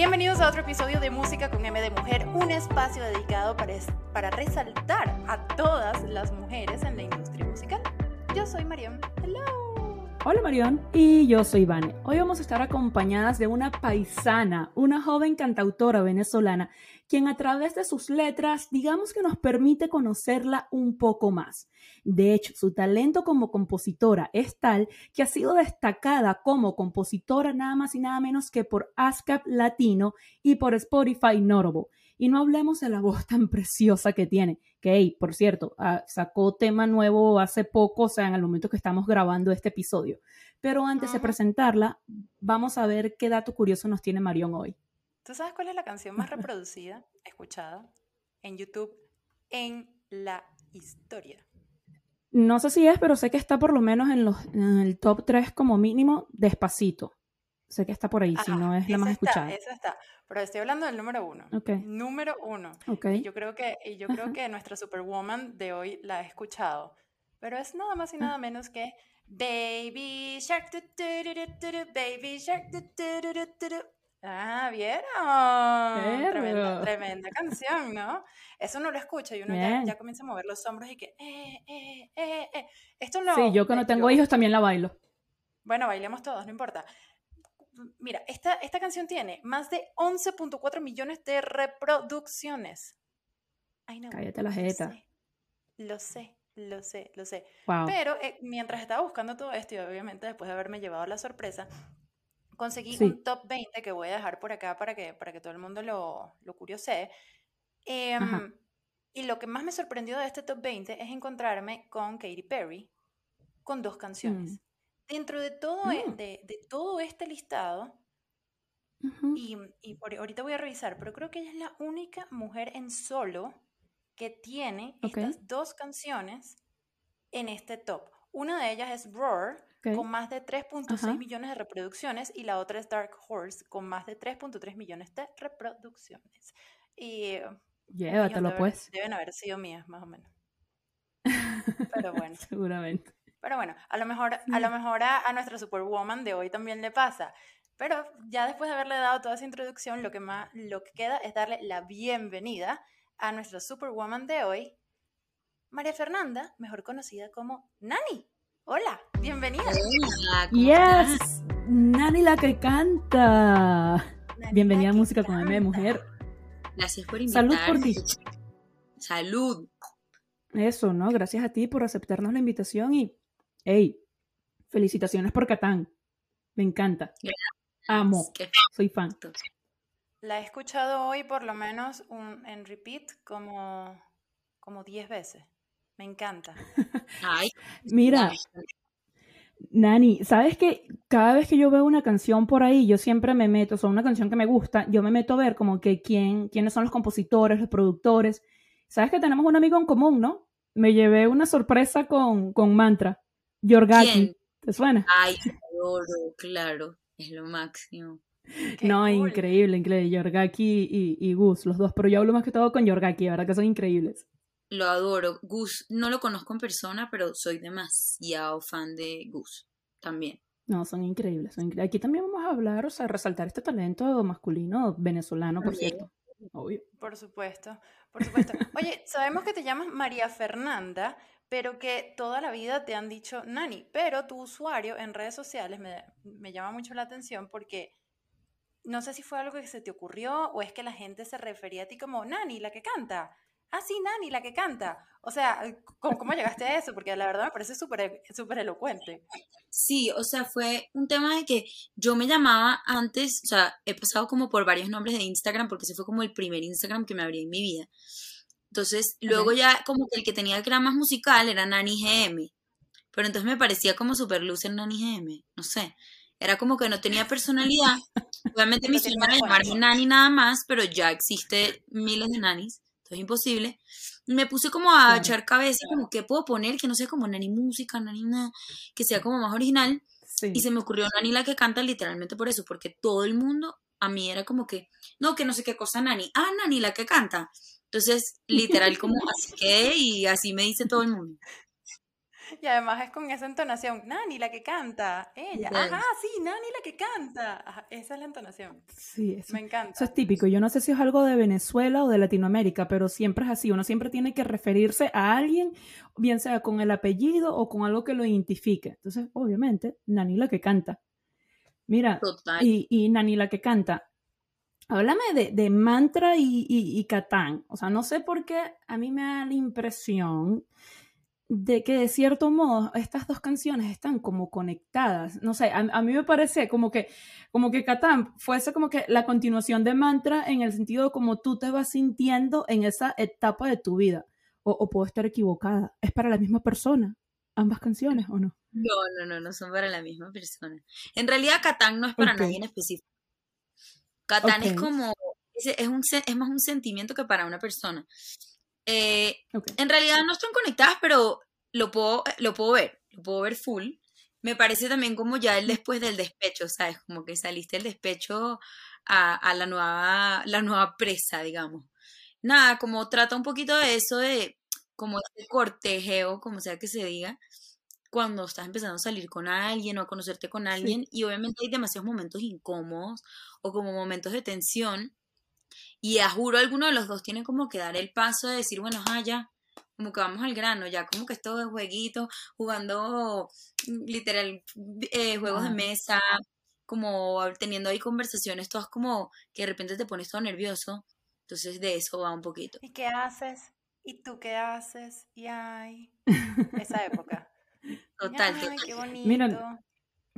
Bienvenidos a otro episodio de Música con M de Mujer, un espacio dedicado para, para resaltar a todas las mujeres en la industria musical. Yo soy Mariam. Hello. Hola Marión y yo soy Vane. Hoy vamos a estar acompañadas de una paisana, una joven cantautora venezolana, quien a través de sus letras, digamos que nos permite conocerla un poco más. De hecho, su talento como compositora es tal que ha sido destacada como compositora nada más y nada menos que por ASCAP Latino y por Spotify Notable. Y no hablemos de la voz tan preciosa que tiene, que, por cierto, ah, sacó tema nuevo hace poco, o sea, en el momento que estamos grabando este episodio. Pero antes de presentarla, vamos a ver qué dato curioso nos tiene Marión hoy. ¿Tú sabes cuál es la canción más reproducida, escuchada en YouTube en la historia? No sé si es, pero sé que está por lo menos en, los, en el top 3 como mínimo, despacito. Sé que está por ahí, si no es la más escuchada. Esa está, pero estoy hablando del número uno. Número uno. Y yo creo que, y yo creo que nuestra Superwoman de hoy la ha escuchado. Pero es nada más y nada menos que Baby Shark, Baby Shark. Ah, ¿vieron? Tremenda, tremenda, canción, ¿no? Eso no lo escucha y uno ya, ya, comienza a mover los hombros y que, eh, eh, eh, eh. Esto no. Sí, yo cuando tengo hijos también la bailo. Bueno, bailemos todos, no importa mira, esta, esta canción tiene más de 11.4 millones de reproducciones. Cállate la jeta. Lo sé, lo sé, lo sé. Pero eh, mientras estaba buscando todo esto y obviamente después de haberme llevado la sorpresa, conseguí un top 20 que voy a dejar por acá para que, para que todo el mundo lo, lo curiosee. Em, y lo que más me sorprendió de este top 20 es encontrarme con Katy Perry con dos canciones. Mm. Dentro de todo, e, mm. de, todo este listado, y, ahorita voy a revisar, pero creo que ella es la única mujer en solo que tiene estas dos canciones en este top. Una de ellas es Roar, con más de 3.6 millones de reproducciones, y la otra es Dark Horse, con más de 3.3 millones de reproducciones. Y Llévatelo, pues. Deben haber sido mías, más o menos. Pero bueno. Seguramente. Pero bueno, a lo mejor, a, lo mejor a, nuestra Superwoman de hoy también le pasa. Pero ya después de haberle dado toda esa introducción, lo que, más, lo que queda es darle la bienvenida a nuestra Superwoman de hoy, María Fernanda, mejor conocida como Nani. Hola, bienvenida. Hola, yes, Nani la que canta. bienvenida a Música con M de Mujer. Gracias por invitarme. Salud por ti. Salud. Eso, ¿no? Gracias a ti por aceptarnos la invitación y Hey, felicitaciones por Catán. Me encanta. Amo. Soy fan. La he escuchado hoy por lo menos en repeat como como 10 veces. Me encanta. Ay, Mira, Nani, ¿sabes que cada vez que yo veo una canción por ahí, yo siempre me meto, o sea, una canción que me gusta, yo me meto a ver como que quién, quiénes son los compositores, los productores. ¿Sabes que tenemos un amigo en común, no? Me llevé una sorpresa con, con Mantra. Yorgaki. ¿Te suena? Ay, adoro, claro, es lo máximo. no, increíble, increíble. Yorgaki y, y, Gus, los dos, pero yo hablo más que todo con Yorgaki, la verdad que son increíbles. Lo adoro. Gus no lo conozco en persona, pero soy demasiado fan de Gus también. No, son increíbles, son increíbles. Aquí también vamos a hablar, o sea, resaltar este talento masculino venezolano, por cierto. Obvio. Por supuesto, por supuesto. Oye, sabemos que te llamas María Fernanda, pero que toda la vida te han dicho Nani, pero tu usuario en redes sociales me, llama mucho la atención porque no sé si fue algo que se te ocurrió o es que la gente se refería a ti como Nani, la que canta. Ah, sí, Nani, la que canta. O sea, ¿cómo, llegaste a eso? Porque la verdad me parece súper súper elocuente. Sí, o sea, fue un tema de que yo me llamaba antes, o sea, he pasado como por varios nombres de Instagram porque ese fue como el primer Instagram que me abrí en mi vida. Entonces, luego ya como que el que tenía que era más musical era Nani GM. Pero entonces me parecía como super en Nani GM. No sé. Era como que no tenía personalidad. Obviamente sueño era llamarme Nani nada más, pero ya existe miles de nanis. Entonces es imposible. Me puse como a echar cabeza, como qué puedo poner, que no sea como Nani música, Nani nada, que sea como más original. Y se me ocurrió Nani la que canta literalmente por eso, porque todo el mundo a mí era como que, no, que no sé qué cosa Nani. Ah, Nani la que canta. Entonces, literal, como así que, y así me dice todo el mundo. Y además es con esa entonación, Nani la que canta, ella, ajá, sí, Nani la que canta, esa es la entonación. Sí, eso, me encanta. Eso es típico, yo no sé si es algo de Venezuela o de Latinoamérica, pero siempre es así, uno siempre tiene que referirse a alguien, bien sea con el apellido o con algo que lo identifique. Entonces, obviamente, Nani la que canta. Mira, y, y Nani la que canta, Háblame de, mantra y, y, y, Catán. O sea, no sé por qué a mí me da la impresión de que de cierto modo estas dos canciones están como conectadas. No sé, a, mí me parece como que, como que Catán fuese como que la continuación de Mantra en el sentido como tú te vas sintiendo en esa etapa de tu vida. O, puedo estar equivocada. ¿Es para la misma persona? ¿Ambas canciones o no? No, no, no, no son para la misma persona. En realidad Catán no es para nadie en específico. Catán es como, es, un, es más un sentimiento que para una persona. Eh, en realidad no están conectadas, pero lo puedo, lo puedo ver, lo puedo ver full. Me parece también como ya el después del despecho, ¿sabes? Como que saliste del despecho a, la, nueva, la nueva presa, digamos. Nada, como trata un poquito de eso, de como este cortejeo, como sea que se diga, cuando estás empezando a salir con alguien o a conocerte con alguien y obviamente hay demasiados momentos incómodos o como momentos de tensión y a juro alguno de los dos tiene como que dar el paso de decir, bueno, ah, ya, como que vamos al grano, ya como que esto es jueguito, jugando mm, literal eh, juegos de mesa, como teniendo ahí conversaciones, todas como que de repente te pones todo nervioso. Entonces de eso va un poquito. ¿Y qué haces? ¿Y tú qué haces? Y ay, esa época. Total, ay, Qué bonito.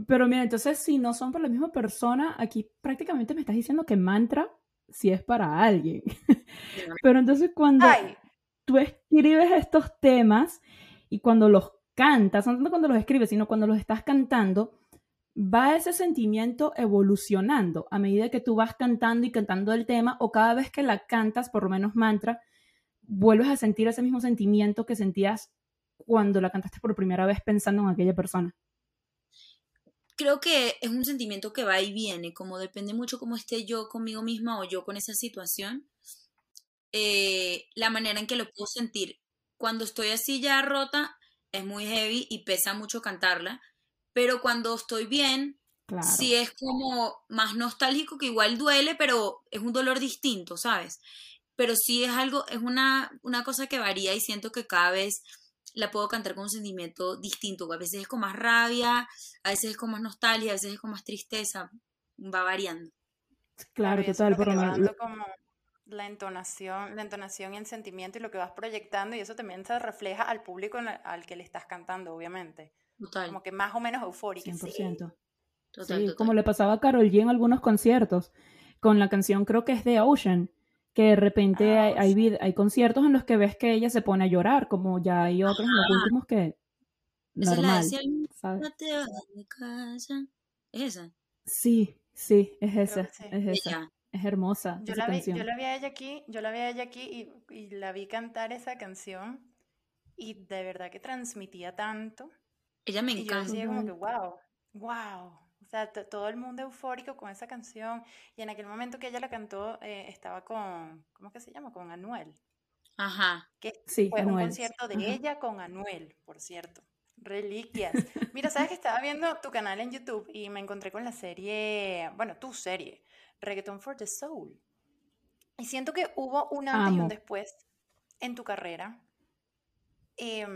pero mira, entonces si no son por la misma persona, aquí prácticamente me estás diciendo que mantra si es para alguien. Pero entonces cuando tú escribes estos temas y cuando los cantas, no tanto cuando los escribes, sino cuando los estás cantando, va ese sentimiento evolucionando a medida que tú vas cantando y cantando el tema o cada vez que la cantas, por lo menos mantra, vuelves a sentir ese mismo sentimiento que sentías cuando la cantaste por primera vez pensando en aquella persona creo que es un sentimiento que va y viene, como depende mucho cómo esté yo conmigo misma o yo con esa situación, eh, la manera en que lo puedo sentir. Cuando estoy así ya rota, es muy heavy y pesa mucho cantarla, pero cuando estoy bien, sí es como más nostálgico, que igual duele, pero es un dolor distinto, ¿sabes? Pero sí es algo, es una, una cosa que varía y siento que cada vez la puedo cantar con un sentimiento distinto. A veces es con más rabia, a veces es con más nostalgia, a veces es con más tristeza. Va variando. Claro, total, por lo como la entonación, la entonación y el sentimiento y lo que vas proyectando y eso también se refleja al público al que le estás cantando, obviamente. Total. Como que más o menos eufórico. 100%. Sí. como le pasaba a Carol G en algunos conciertos, con la canción creo que es de Ocean, que de repente ah, hay, hay, conciertos en los que ves que ella se pone a llorar, como ya hay otros en los últimos que normal, ¿sabes? ¿Es esa? Sí, sí, es esa, es esa. Es hermosa. Yo la, vi, yo la vi a ella aquí, yo la vi a ella aquí y, y, la vi cantar esa canción y de verdad que transmitía tanto. Ella me encanta. Y yo decía como que wow, wow, sea, todo el mundo eufórico con esa canción. Y en aquel momento que ella la cantó, eh, estaba con, ¿cómo es que se llama? Con Anuel. Ajá. Que sí, fue un concierto de ella con Anuel, por cierto. Reliquias. Mira, sabes que estaba viendo tu canal en YouTube y me encontré con la serie, bueno, tu serie, Reggaeton for the Soul. Y siento que hubo un antes y un después en tu carrera. Eh,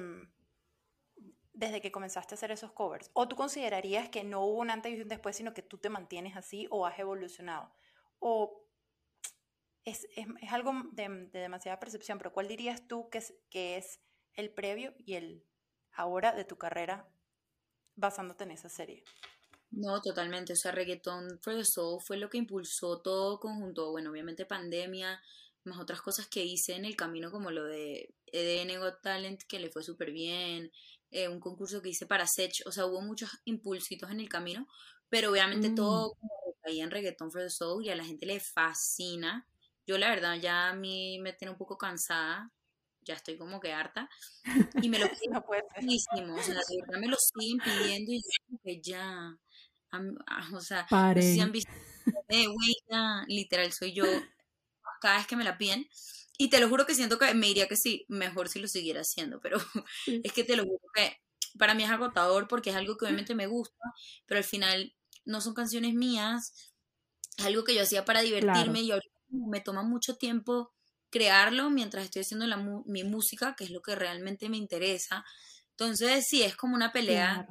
desde que comenzaste a hacer esos covers? ¿O tú considerarías que no hubo un antes y un después, sino que tú te mantienes así o has evolucionado? ¿O es, es, es algo de, de, demasiada percepción, pero cuál dirías tú que es, que es el previo y el ahora de tu carrera basándote en esa serie? No, totalmente. O sea, Reggaeton for the Soul fue lo que impulsó todo conjunto. Bueno, obviamente pandemia, más otras cosas que hice en el camino, como lo de EDN Got Talent, que le fue súper bien, eh, un concurso que hice para Sech, o sea, hubo muchos impulsitos en el camino, pero obviamente todo mm. ahí en Reggaeton for the Soul y a la gente le fascina. Yo la verdad ya a mí me tiene un poco cansada, ya estoy como que harta, y me lo piden no muchísimo, o sea, de verdad me lo siguen pidiendo y yo que ya, ah, o sea, no si han visto, eh, literal soy yo, cada vez que me la piden, y te lo juro que siento que me diría que sí, mejor si lo siguiera haciendo, pero es que te lo juro que para mí es agotador porque es algo que obviamente me gusta, pero al final no son canciones mías, es algo que yo hacía para divertirme y ahorita me toma mucho tiempo crearlo mientras estoy haciendo la, mi música, que es lo que realmente me interesa. Entonces, sí, es como una pelea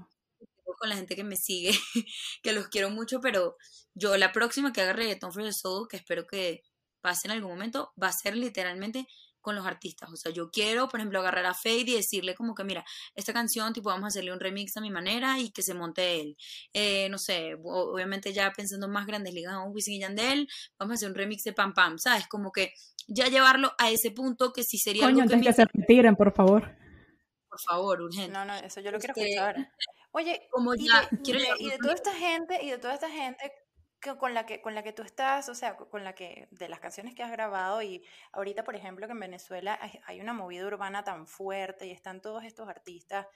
con la gente que me sigue, que los quiero mucho, pero yo la próxima que haga Reggaeton for the Soul, que espero que pase en algún momento, va a ser literalmente con los artistas. O sea, yo quiero, por ejemplo, agarrar a Fade y decirle como que, mira, esta canción, tipo, vamos a hacerle un remix a mi manera y que se monte él. Eh, no sé, obviamente ya pensando más grandes ligas, un Wisin y Yandel, vamos a hacer un remix de Pam Pam, ¿sabes? Como que ya llevarlo a ese punto que sí sería Coño, algo que, que se retiren, por favor. Por favor, urgente. No, no, eso yo lo quiero escuchar. Oye, como ya, y, y de toda esta gente, y de toda esta gente con la que con la que tú estás, o sea, con la que de las canciones que has grabado y ahorita, por ejemplo, que en Venezuela hay una movida urbana tan fuerte y están todos estos artistas.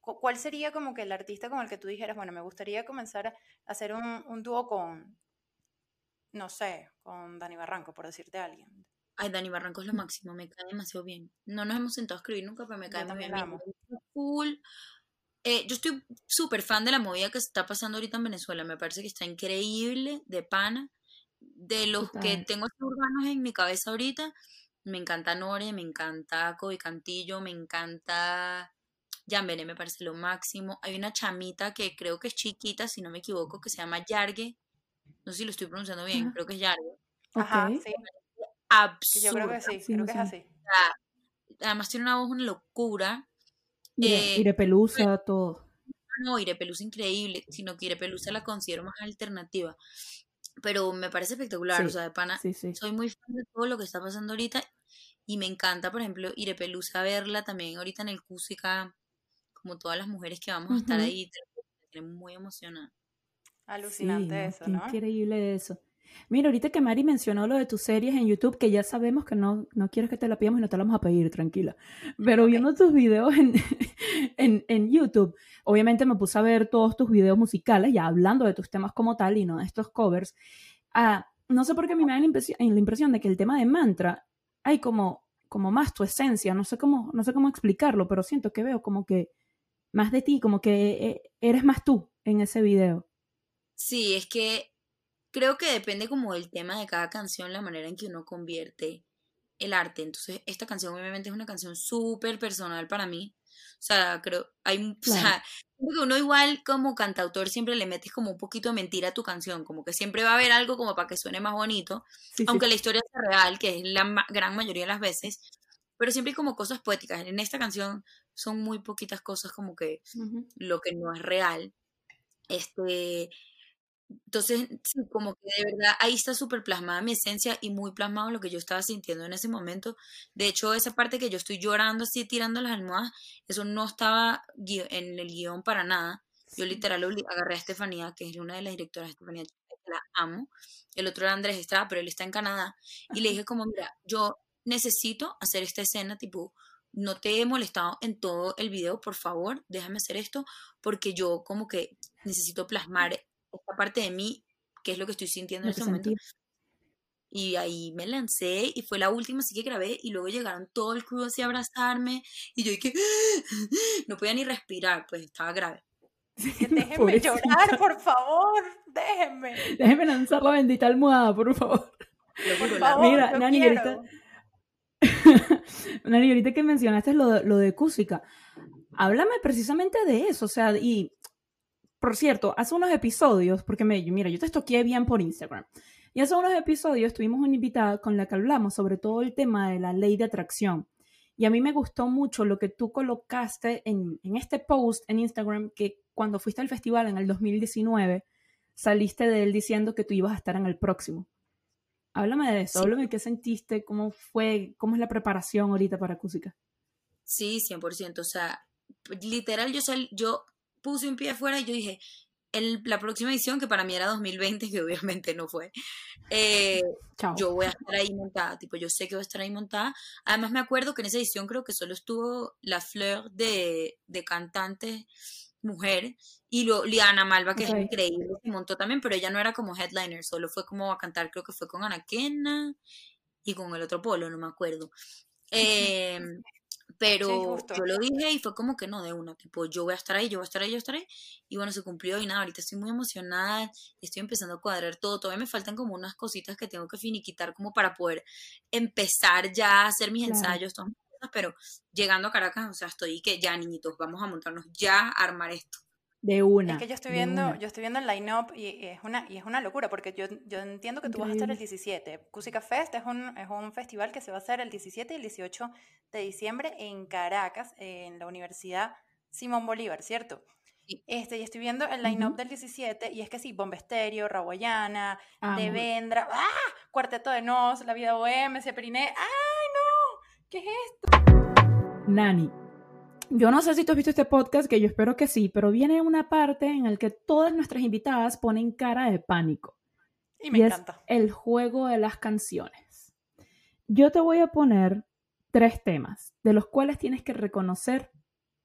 ¿Cuál sería como que el artista con el que tú dijeras, bueno, me gustaría comenzar a hacer un, un dúo con, no sé, con Dani Barranco, por decirte a alguien? Ay, Dani Barranco es lo máximo, me cae demasiado bien. No nos hemos sentado a escribir nunca, pero me cae muy bien. Cool. Eh, yo estoy súper fan de la movida que está pasando ahorita en Venezuela. Me parece que está increíble, de pana. De los que tengo urbanos en mi cabeza ahorita, me encanta Nore, me encanta Kobe Cantillo, me encanta Jambene, me parece lo máximo. Hay una chamita que creo que es chiquita, si no me equivoco, que se llama Yargue. No sé si lo estoy pronunciando bien, creo que es Yargue. Ajá, sí. Absurda. Yo creo que sí, creo que es así. Además tiene una voz una locura. Ire, eh, Pelusa, todo. No, Ire Pelusa increíble, sino que Ire Pelusa la considero más alternativa. Pero me parece espectacular, o sea, de pana. soy muy fan de todo lo que está pasando ahorita y me encanta, por ejemplo, Ire Pelusa verla también ahorita en el Cúsica, como todas las mujeres que vamos a estar ahí, te, muy emocionada. Alucinante eso, ¿no? Increíble eso. Mira, ahorita que Mari mencionó lo de tus series en YouTube, que ya sabemos que no, no quieres que te la pidamos y no te la vamos a pedir, tranquila. Pero viendo tus videos en, en, en, YouTube, obviamente me puse a ver todos tus videos musicales, ya hablando de tus temas como tal y no de estos covers. Ah, no sé por qué a mí me da la impresión, la impresión de que el tema de mantra hay como, como más tu esencia, no sé, cómo, no sé cómo explicarlo, pero siento que veo como que más de ti, como que eh, eres más tú en ese video. Sí, es que creo que depende como del tema de cada canción, la manera en que uno convierte el arte. Entonces, esta canción obviamente es una canción súper personal para mí. O sea, creo, hay, o sea, que uno igual como cantautor siempre le metes como un poquito de mentira a tu canción, como que siempre va a haber algo como para que suene más bonito, aunque la historia sea real, que es la gran mayoría de las veces, pero siempre hay como cosas poéticas. En esta canción son muy poquitas cosas como que lo que no es real. Este, entonces, sí, como que de verdad ahí está súper plasmada mi esencia y muy plasmado lo que yo estaba sintiendo en ese momento. De hecho, esa parte que yo estoy llorando así, tirando las almohadas, eso no estaba en el guion para nada. Yo literal agarré a Estefanía, que es una de las directoras de Estefanía, la amo. El otro era Andrés Estrada, pero él está en Canadá. Y le dije como, mira, yo necesito hacer esta escena, tipo, no te he molestado en todo el video, por favor, déjame hacer esto, porque yo como que necesito plasmar esta parte de mí, que es lo que estoy sintiendo en ese momento. Y ahí me lancé y fue la última, así que grabé y luego llegaron todo el crew así a abrazarme y yo dije, no podía ni respirar, pues estaba grave. Déjenme llorar, por favor, déjenme. Déjenme lanzar la bendita almohada, por favor. Por favor Mira, Nani, ahorita... Nani, ahorita que mencionaste lo, lo de Cúsica, háblame precisamente de eso, o sea, y por cierto, hace unos episodios, porque me, mira, yo te estoqué bien por Instagram, y hace unos episodios tuvimos una invitada con la que hablamos sobre todo el tema de la ley de atracción. Y a mí me gustó mucho lo que tú colocaste en, en este post en Instagram, que cuando fuiste al festival en el 2019, saliste de él diciendo que tú ibas a estar en el próximo. Háblame de eso, háblame de qué sentiste, cómo fue, cómo es la preparación ahorita para Cúsica. Sí, 100%. O sea, literal, yo, sal, yo puse un pie afuera y yo dije, el, la próxima edición, que para mí era 2020, que obviamente no fue, eh, yo voy a estar ahí montada, tipo, yo sé que voy a estar ahí montada. Además me acuerdo que en esa edición creo que solo estuvo la flor de, de cantante mujer y lo, Liana Malva, que es increíble, se montó también, pero ella no era como headliner, solo fue como a cantar, creo que fue con Anaquena y con el otro polo, no me acuerdo. Eh, Pero yo lo dije y fue como que no, de una, tipo, yo voy a estar ahí, yo voy a estar ahí, yo voy a estar ahí. Y bueno, se cumplió y nada, ahorita estoy muy emocionada, estoy empezando a cuadrar todo. Todavía me faltan como unas cositas que tengo que finiquitar como para poder empezar ya a hacer mis ensayos, todas pero llegando a Caracas, o sea, estoy que ya, niñitos, vamos a montarnos ya a armar esto. De una. Es que yo estoy viendo, yo estoy viendo el line-up y, es una, y es una locura, porque yo, yo entiendo que tú vas a estar el 17. Cusica Fest es un, es un festival que se va a hacer el 17 y el 18 de diciembre en Caracas, en la Universidad Simón Bolívar, ¿cierto? Este, y estoy viendo el line-up del 17 y es que sí, Bomba Estéreo, Raguayana, Devendra, ¡ah! Cuarteto de Nos, La Vida Boheme, Sepriné, ¡ay no! ¿Qué es esto? Nani, yo no sé si tú has visto este podcast, que yo espero que sí, pero viene una parte en la que todas nuestras invitadas ponen cara de pánico. Y me encanta. Es el juego de las canciones. Yo te voy a poner tres temas, de los cuales tienes que reconocer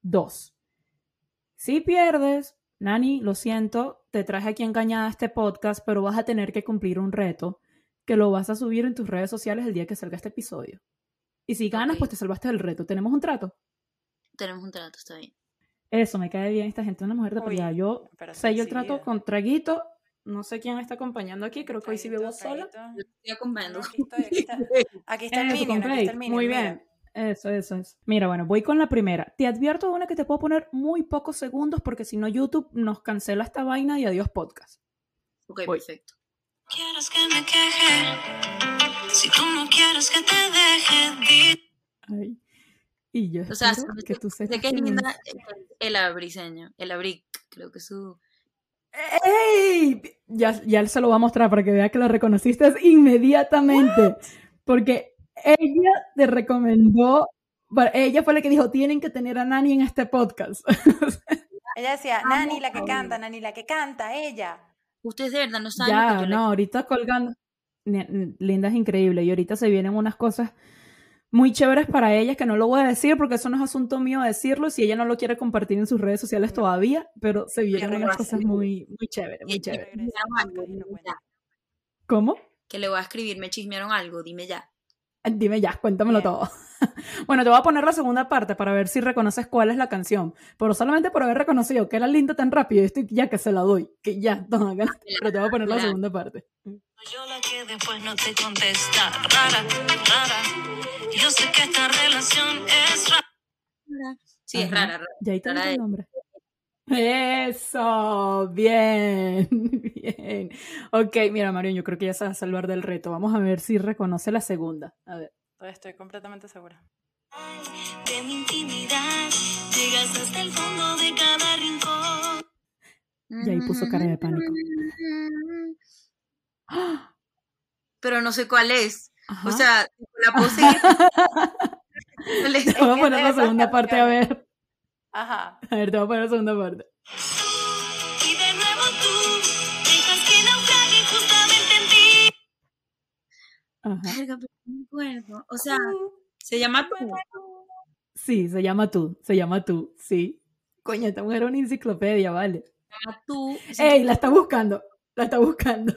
dos. Si pierdes, Nani, lo siento, te traje aquí engañada este podcast, pero vas a tener que cumplir un reto que lo vas a subir en tus redes sociales el día que salga este episodio. Y si ganas, pues te salvaste del reto. ¿Tenemos un trato? Tenemos un trato, está bien. Eso, me cae bien esta gente, una mujer de pelea. Yo sello el trato con traguito. No sé quién está acompañando aquí, creo que hoy sí vivo sola. Yo estoy acompañando. aquí, está, el minion, Muy bien. Eso, eso, eso. Mira, bueno, voy con la primera. Te advierto una que te puedo poner muy pocos segundos porque si no YouTube nos cancela esta vaina y adiós podcast. Ok, perfecto. Quieres que me queje, si tú no quieres que te deje. Ay. Y yo o sea, que tú que es linda el abriseño, el abric, creo que es su... ¡Ey! Ya, ya se lo va a mostrar para que vea que lo reconociste inmediatamente. Porque ella te recomendó, ella fue la que dijo, tienen que tener a Nani en este podcast. ella decía, Nani la que canta, Nani la que canta, ella. Ustedes de verdad no saben. Ya, no, ahorita colgando. Linda es increíble y ahorita se vienen unas cosas muy chéveres para ella, que no lo voy a decir porque eso no es asunto mío decirlo si ella no lo quiere compartir en sus redes sociales todavía, pero se vienen unas cosas muy, muy chéveres, muy chéveres. ¿Cómo? Que le voy a escribir, me chismearon algo, dime ya. Dime ya, cuéntamelo todo. bueno, te voy a poner la segunda parte para ver si reconoces cuál es la canción. Pero solamente por haber reconocido que era linda tan rápido, estoy ya que se la doy, que ya, toma, pero te voy a poner la segunda parte. Yo la que después no te contesta, rara, rara. Yo sé que esta relación es rara. Sí, es rara, rara. Ya ahí está el nombre. Eso, bien, bien. Ok, mira, Mario, yo creo que ya se va a salvar del reto. Vamos a ver si reconoce la segunda. A ver. Estoy completamente segura. De mi intimidad, llegas hasta el fondo de cada rincón. Y ahí puso cara de pánico. Pero no sé cuál es. O sea, la puse. Vamos a poner la segunda parte a ver. Ajá. A ver, te voy a poner la segunda parte. Y de nuevo tú dejas que naufrague justamente en ti. Ajá. Verga, pero no me acuerdo. O sea, se llama tú. Sí, se llama tú. Se llama tú, sí. Coño, esta mujer es una enciclopedia, vale. Se llama tú. Ey, la está buscando. La está buscando.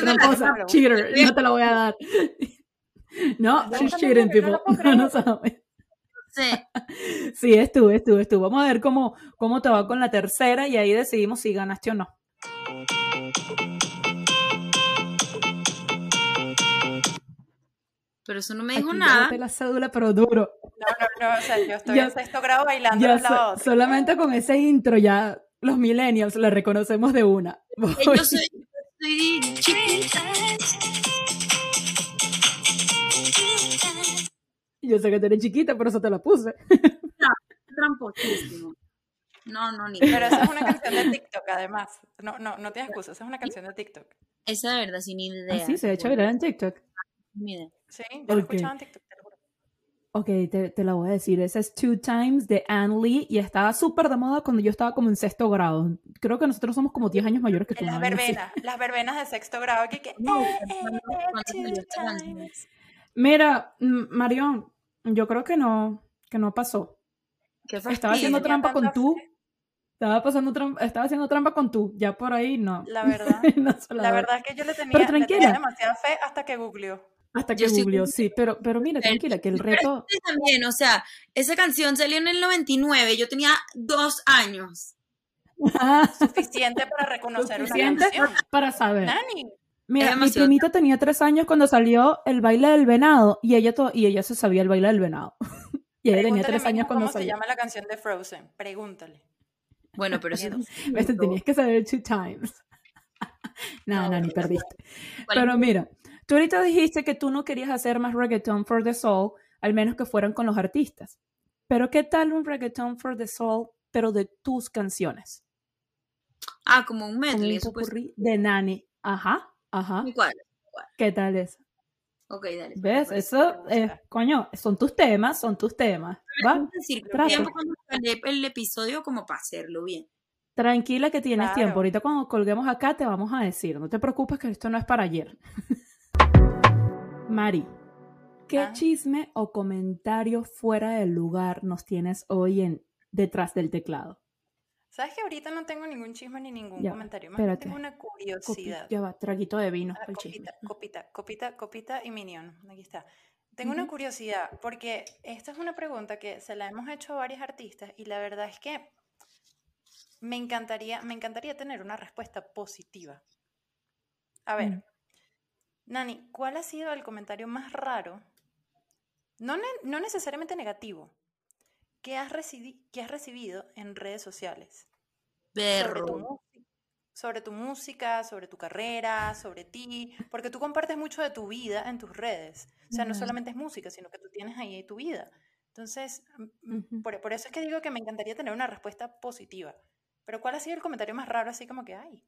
Una cosa, cheater, no te la voy a dar. No, she's cheating, people. No, no sabes. Sí. sí, es tú, es tú, es tú. Vamos a ver cómo, cómo te va con la tercera y ahí decidimos si ganaste o no. Pero eso no me dijo nada. la cédula, pero duro. No, no, no, o sea, yo estoy en sexto grado bailando ya la otra. Solamente con ese intro ya los millennials le reconocemos de una. Yo soy, yo sé que tú eres chiquita, por eso te la puse. No, tramposísimo. No, no, ni. Pero esa es una canción de TikTok, además. No, no, no tienes excusa, esa es una canción de TikTok. Esa de verdad, sin idea. ¿Ah, sí, se ha hecho viral en TikTok. Sí, yo lo escuchaba en TikTok. Ok, te, te, la voy a decir. Esa es Two Times de Anne Lee y estaba súper de moda cuando yo estaba como en sexto grado. Creo que nosotros somos como 10 años mayores que tú. Las verbenas, las verbenas de sexto grado. Que, que, Mira, Marión, yo creo que no, que no pasó. Estaba haciendo trampa con tú. Estaba, pasando trampa, estaba haciendo trampa con tú. Ya por ahí no. La verdad. la verdad es que yo le tenía, le tenía demasiada fe hasta que googleó. Hasta que googleó, sí, pero, pero mira, tranquila, que el reto... También, o sea, esa canción salió en el 99, yo tenía dos años. Suficiente para reconocer Suficiente una canción. para saber. Mira, mi primita tenía tres años cuando salió el baile del venado y ella, y ella se sabía el baile del venado. y ella tenía tres años cuando salió. ¿Cómo se llama la canción de Frozen? Pregúntale. Bueno, pero eso... Este, tenías que saber two times. Nada, no, ni perdiste. Pero mira, tú ahorita dijiste que tú no querías hacer más reggaeton for the soul, al menos que fueran con los artistas. Pero ¿qué tal un reggaeton for the soul, pero de tus canciones? Ah, como un medley. un de Nani. Ajá, ajá. ¿Cuál? ¿Qué tal eso? Ok, dale. ¿Ves? Eso, eh, coño, son tus temas, son tus temas. ¿va? Decir, cuando el episodio como para hacerlo bien. Tranquila que tienes tiempo. Ahorita cuando colguemos acá te vamos a decir. No te preocupes que esto no es para ayer. Mari, ¿qué ah. chisme o comentario fuera del lugar nos tienes hoy en detrás del teclado? Sabes que ahorita no tengo ningún chisme ni ningún comentario. Más tengo una curiosidad. ya va, traguito de vino. Ah, copita, copita, copita, copita y minion. Aquí está. Tengo una curiosidad, porque esta es una pregunta que se la hemos hecho a varios artistas y la verdad es que me encantaría, me encantaría tener una respuesta positiva. A ver, mm. Nani, ¿cuál ha sido el comentario más raro? No, no necesariamente negativo, que has, que has recibido en redes sociales. Sobre tu, sobre tu música, sobre tu carrera, sobre ti, porque tú compartes mucho de tu vida en tus redes. O sea, no solamente es música, sino que tú tienes ahí tu vida. Entonces, por, por, eso es que digo que me encantaría tener una respuesta positiva. Pero ¿cuál ha sido el comentario más raro así como que hay?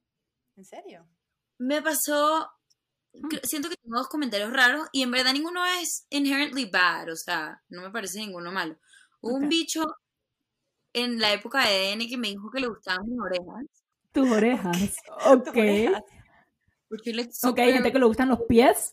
¿En serio? Me pasó, mm. siento que tengo dos comentarios raros y en verdad ninguno es inherently bad, o sea, no me parece ninguno malo. Hubo un bicho en la época de DN que me dijo que le gustaban mis orejas. Tus orejas, ok. Ok, hay gente que le gustan los pies.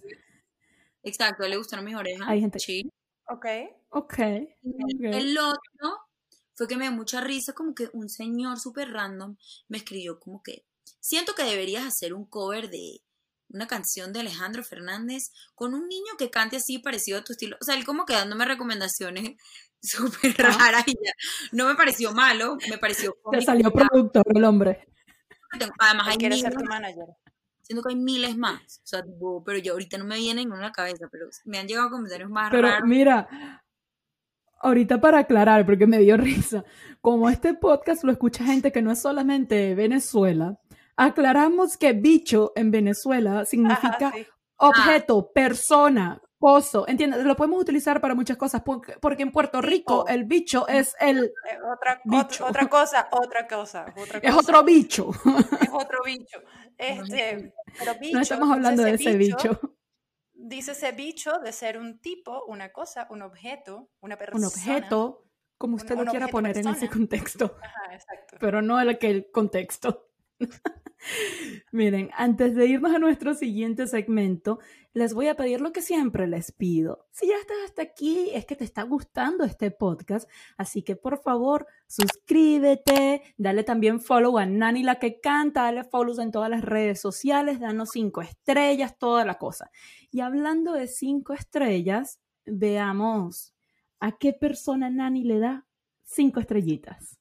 Exacto, le gustaron mis orejas. Hay gente. Sí. Ok. Ok. El otro fue que me dio mucha risa, como que un señor súper random me escribió como que, siento que deberías hacer un cover de una canción de Alejandro Fernández con un niño que cante así parecido a tu estilo. O sea, él como que dándome recomendaciones súper raras y ya. No me pareció malo, me pareció... Te salió productor el hombre. Además hay miles, ser tu manager. Siento que hay miles más. O sea, pero yo ahorita no me viene en la cabeza, pero me han llegado comentarios más raros. Pero mira, ahorita para aclarar, porque me dio risa, como este podcast lo escucha gente que no es solamente Venezuela, aclaramos que bicho en Venezuela significa objeto, persona, coso, ¿entiendes? Lo podemos utilizar para muchas cosas, porque, en Puerto Rico el bicho es el... Eh, otra, otra cosa, otra cosa, Es otro bicho. Es otro bicho. Este, pero bicho no estamos hablando de ese bicho dice ese bicho de ser un tipo, una cosa, un objeto, una persona. Un objeto, como usted lo quiera poner en ese contexto. Ajá, exacto. Pero no en aquel contexto. Miren, antes de irnos a nuestro siguiente segmento, les voy a pedir lo que siempre les pido. Si ya estás hasta aquí, es que te está gustando este podcast, así que por favor, suscríbete, dale también follow a Nani la que canta, dale follow en todas las redes sociales, danos cinco estrellas, toda la cosa. Y hablando de cinco estrellas, veamos a qué persona Nani le da cinco estrellitas.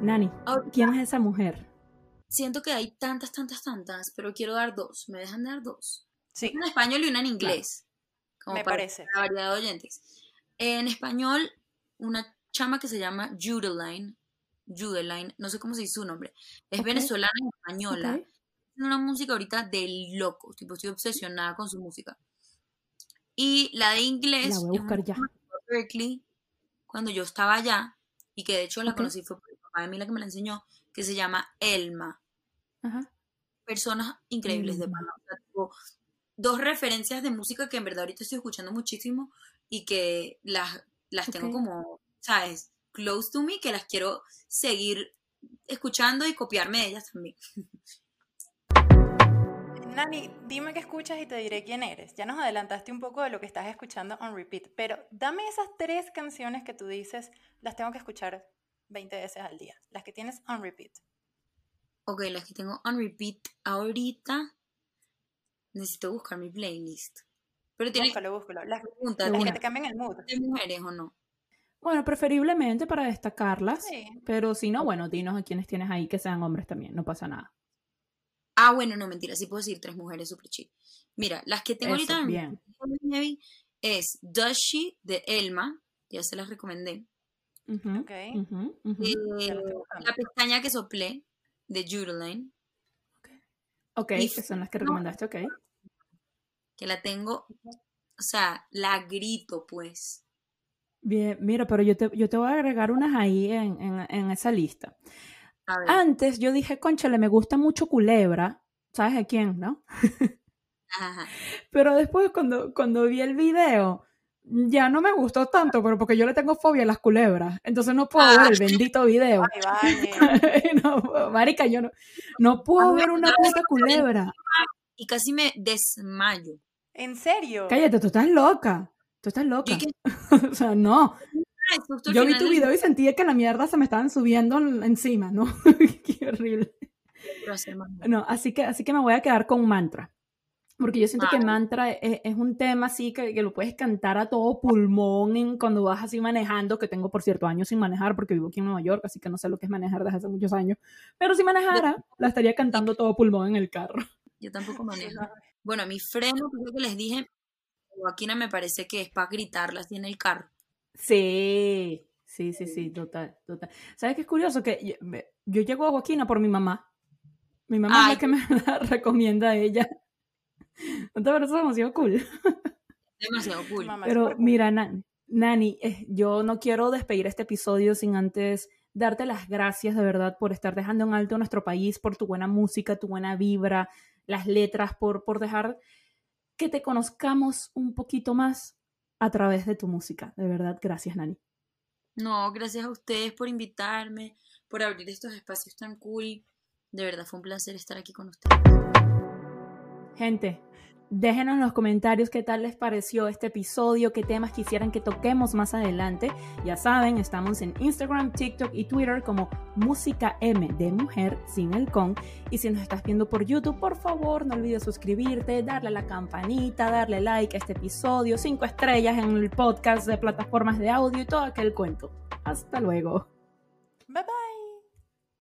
Nani, ¿quién es esa mujer? Siento que hay tantas, tantas, tantas, pero quiero dar dos. ¿Me dejan dar dos? Sí. Una en español y una en inglés. Como Me parece. La variedad de oyentes. En español, una chama que se llama Judeline. Judeline, no sé cómo se dice su nombre. Es venezolana y española. Tiene una música ahorita de loco. Tipo, estoy obsesionada con su música. Y la de inglés. La voy a buscar ya. Berkeley, cuando yo estaba allá, y que de hecho la conocí fue por el papá de mí la que me la enseñó, que se llama Elma. Personas increíbles de mano. dos referencias de música que en verdad ahorita estoy escuchando muchísimo y que las, las tengo como, ¿sabes? Close to me, que las quiero seguir escuchando y copiarme de ellas también. Nani, dime qué escuchas y te diré quién eres. Ya nos adelantaste un poco de lo que estás escuchando on repeat, pero dame esas tres canciones que tú dices, las tengo que escuchar 20 veces al día, las que tienes on repeat. Ok, las que tengo on repeat ahorita. Necesito buscar mi playlist. Pero tiene búscalo, búscalo. Las, preguntas, las que ¿tiene te cambian el mood. de mujeres o no? Bueno, preferiblemente para destacarlas, Sí. pero si no, bueno, dinos a quienes tienes ahí que sean hombres también, no pasa nada. Ah, bueno, no, mentira, sí puedo decir tres mujeres super chill. Mira, las que tengo Eso, ahorita en bien. es Does She de Elma, ya se las recomendé. Ujú, Ok. ujú, ujú. Eh, la pestaña que soplé de Judeline, Ok, y que son las que recomendaste, ok. que la tengo, o sea, la grito pues. Bien, mira, pero yo te, yo te voy a agregar unas ahí en, en, en esa lista. A ver, Antes yo dije, conchale, me gusta mucho Culebra, ¿sabes de quién, no? ajá. Pero después cuando, cuando vi el video, ya no me gustó tanto, pero porque yo le tengo fobia a las culebras, entonces no puedo ver el bendito video. Ay, vale. no, marica, yo no, no puedo ver una puta culebra. Y casi me desmayo. ¿En serio? Cállate, tú estás loca. Tú estás loca. O sea, no. al Yo vi tu video y sentí que la mierda se me estaban subiendo en- encima, ¿no? Qué horrible. No, así que, así que me voy a quedar con mantra. Porque yo siento que mantra es, es un tema así que, que lo puedes cantar a todo pulmón en- cuando vas así manejando, que tengo por cierto años sin manejar porque vivo aquí en Nueva York, así que no sé lo que es manejar desde hace muchos años. Pero si manejara, la estaría cantando todo pulmón en el carro. Yo tampoco manejo. no. Bueno, mi freno, creo que les dije, Joaquina me parece que es para gritarla así en el carro. Sí, sí, sí, sí, total, total. ¿Sabes qué es curioso? Que yo, llego a Joaquina por mi mamá. Mi mamá es la que me la recomienda a ella. ¿No te parece demasiado cool? Demasiado cool. Pero mira, Nani, Nani, eh, yo no quiero despedir este episodio sin antes darte las gracias de verdad por estar dejando en alto nuestro país, por tu buena música, tu buena vibra, las letras, por, por dejar que te conozcamos un poquito más a través de tu música. De verdad, gracias, Nani. No, gracias a ustedes por invitarme, por abrir estos espacios tan cool. De verdad fue un placer estar aquí con ustedes. Gente, déjenos en los comentarios qué tal les pareció este episodio, qué temas quisieran que toquemos más adelante. Ya saben, estamos en Instagram, TikTok y Twitter como Música M de Mujer sin el con. Y si nos estás viendo por YouTube, por favor, no olvides suscribirte, darle a la campanita, darle like a este episodio, cinco estrellas en el podcast de plataformas de audio y todo aquel cuento. Hasta luego. Bye bye.